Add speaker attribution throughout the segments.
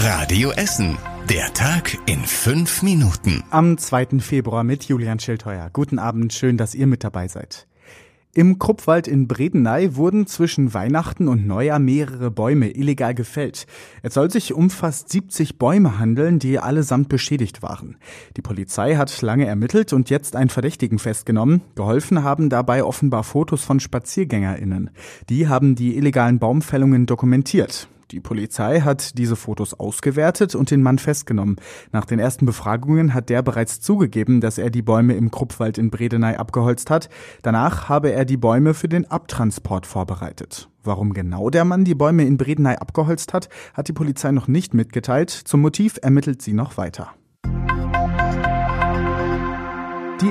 Speaker 1: Radio Essen. Der Tag in fünf Minuten.
Speaker 2: Am 2. Februar mit Julian Schildheuer. Guten Abend, schön, dass ihr mit dabei seid. Im Kruppwald in Bredeney wurden zwischen Weihnachten und Neujahr mehrere Bäume illegal gefällt. Es soll sich um fast 70 Bäume handeln, die allesamt beschädigt waren. Die Polizei hat lange ermittelt und jetzt einen Verdächtigen festgenommen. Geholfen haben dabei offenbar Fotos von SpaziergängerInnen. Die haben die illegalen Baumfällungen dokumentiert. Die Polizei hat diese Fotos ausgewertet und den Mann festgenommen. Nach den ersten Befragungen hat der bereits zugegeben, dass er die Bäume im Kruppwald in Bredeney abgeholzt hat. Danach habe er die Bäume für den Abtransport vorbereitet. Warum genau der Mann die Bäume in Bredeney abgeholzt hat, hat die Polizei noch nicht mitgeteilt. Zum Motiv ermittelt sie noch weiter.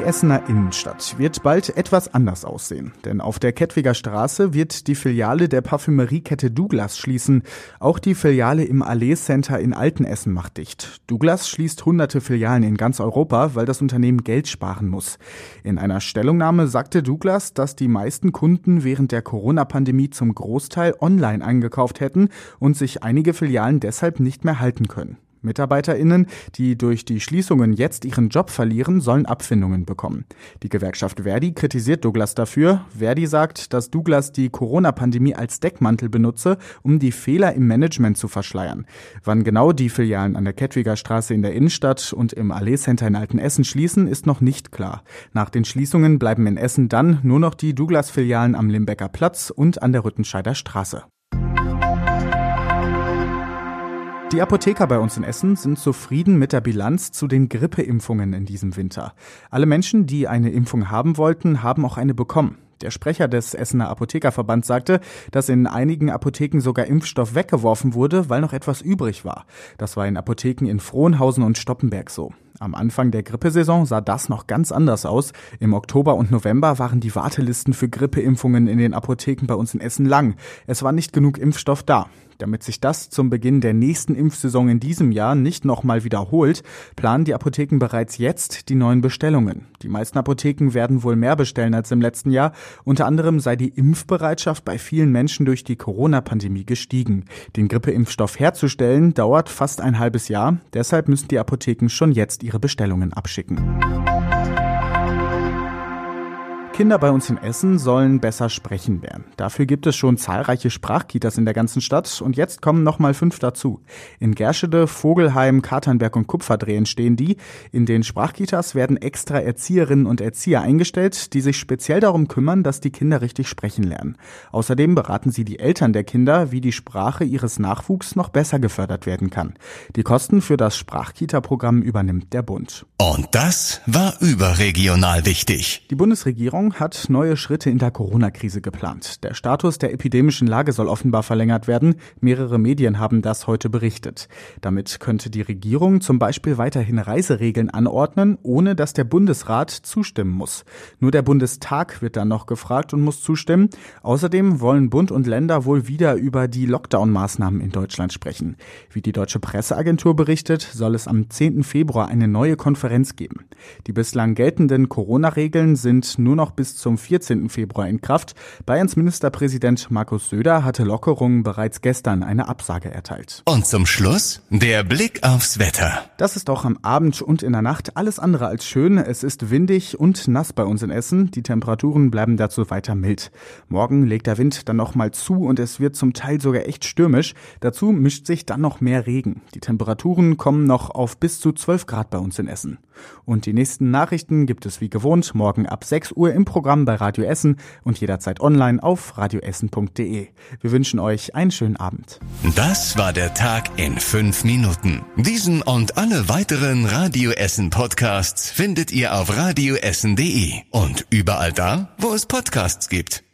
Speaker 2: Essener Innenstadt wird bald etwas anders aussehen, denn auf der Kettwiger Straße wird die Filiale der Parfümeriekette Douglas schließen. Auch die Filiale im Allee Center in Altenessen macht dicht. Douglas schließt hunderte Filialen in ganz Europa, weil das Unternehmen Geld sparen muss. In einer Stellungnahme sagte Douglas, dass die meisten Kunden während der Corona-Pandemie zum Großteil online eingekauft hätten und sich einige Filialen deshalb nicht mehr halten können. MitarbeiterInnen, die durch die Schließungen jetzt ihren Job verlieren, sollen Abfindungen bekommen. Die Gewerkschaft Verdi kritisiert Douglas dafür. Verdi sagt, dass Douglas die Corona-Pandemie als Deckmantel benutze, um die Fehler im Management zu verschleiern. Wann genau die Filialen an der Kettwiger Straße in der Innenstadt und im Allee Center in Altenessen schließen, ist noch nicht klar. Nach den Schließungen bleiben in Essen dann nur noch die Douglas-Filialen am Limbecker Platz und an der Rüttenscheider Straße. Die Apotheker bei uns in Essen sind zufrieden mit der Bilanz zu den Grippeimpfungen in diesem Winter. Alle Menschen, die eine Impfung haben wollten, haben auch eine bekommen. Der Sprecher des Essener Apothekerverbands sagte, dass in einigen Apotheken sogar Impfstoff weggeworfen wurde, weil noch etwas übrig war. Das war in Apotheken in Frohnhausen und Stoppenberg so. Am Anfang der Grippesaison sah das noch ganz anders aus. Im Oktober und November waren die Wartelisten für Grippeimpfungen in den Apotheken bei uns in Essen lang. Es war nicht genug Impfstoff da. Damit sich das zum Beginn der nächsten Impfsaison in diesem Jahr nicht nochmal wiederholt, planen die Apotheken bereits jetzt die neuen Bestellungen. Die meisten Apotheken werden wohl mehr bestellen als im letzten Jahr. Unter anderem sei die Impfbereitschaft bei vielen Menschen durch die Corona-Pandemie gestiegen. Den Grippeimpfstoff herzustellen dauert fast ein halbes Jahr. Deshalb müssen die Apotheken schon jetzt ihre Bestellungen abschicken. Kinder bei uns in Essen sollen besser sprechen lernen. Dafür gibt es schon zahlreiche Sprachkitas in der ganzen Stadt und jetzt kommen noch mal fünf dazu. In Gerschede, Vogelheim, Katernberg und Kupferdrehen stehen die. In den Sprachkitas werden extra Erzieherinnen und Erzieher eingestellt, die sich speziell darum kümmern, dass die Kinder richtig sprechen lernen. Außerdem beraten sie die Eltern der Kinder, wie die Sprache ihres Nachwuchs noch besser gefördert werden kann. Die Kosten für das Sprachkita-Programm übernimmt der Bund.
Speaker 1: Und das war überregional wichtig.
Speaker 2: Die Bundesregierung Regierung hat neue Schritte in der Corona-Krise geplant. Der Status der epidemischen Lage soll offenbar verlängert werden. Mehrere Medien haben das heute berichtet. Damit könnte die Regierung zum Beispiel weiterhin Reiseregeln anordnen, ohne dass der Bundesrat zustimmen muss. Nur der Bundestag wird dann noch gefragt und muss zustimmen. Außerdem wollen Bund und Länder wohl wieder über die Lockdown-Maßnahmen in Deutschland sprechen. Wie die deutsche Presseagentur berichtet, soll es am 10. Februar eine neue Konferenz geben. Die bislang geltenden Corona-Regeln sind nur noch bis zum 14. Februar in Kraft. Bayerns Ministerpräsident Markus Söder hatte Lockerungen bereits gestern eine Absage erteilt.
Speaker 1: Und zum Schluss der Blick aufs Wetter.
Speaker 2: Das ist auch am Abend und in der Nacht alles andere als schön. Es ist windig und nass bei uns in Essen. Die Temperaturen bleiben dazu weiter mild. Morgen legt der Wind dann noch mal zu und es wird zum Teil sogar echt stürmisch. Dazu mischt sich dann noch mehr Regen. Die Temperaturen kommen noch auf bis zu 12 Grad bei uns in Essen. Und die nächsten Nachrichten gibt es wie gewohnt morgen ab 6 Uhr im Programm bei Radio Essen und jederzeit online auf radioessen.de. Wir wünschen euch einen schönen Abend.
Speaker 1: Das war der Tag in fünf Minuten. Diesen und alle weiteren Radio Essen Podcasts findet ihr auf radioessen.de und überall da, wo es Podcasts gibt.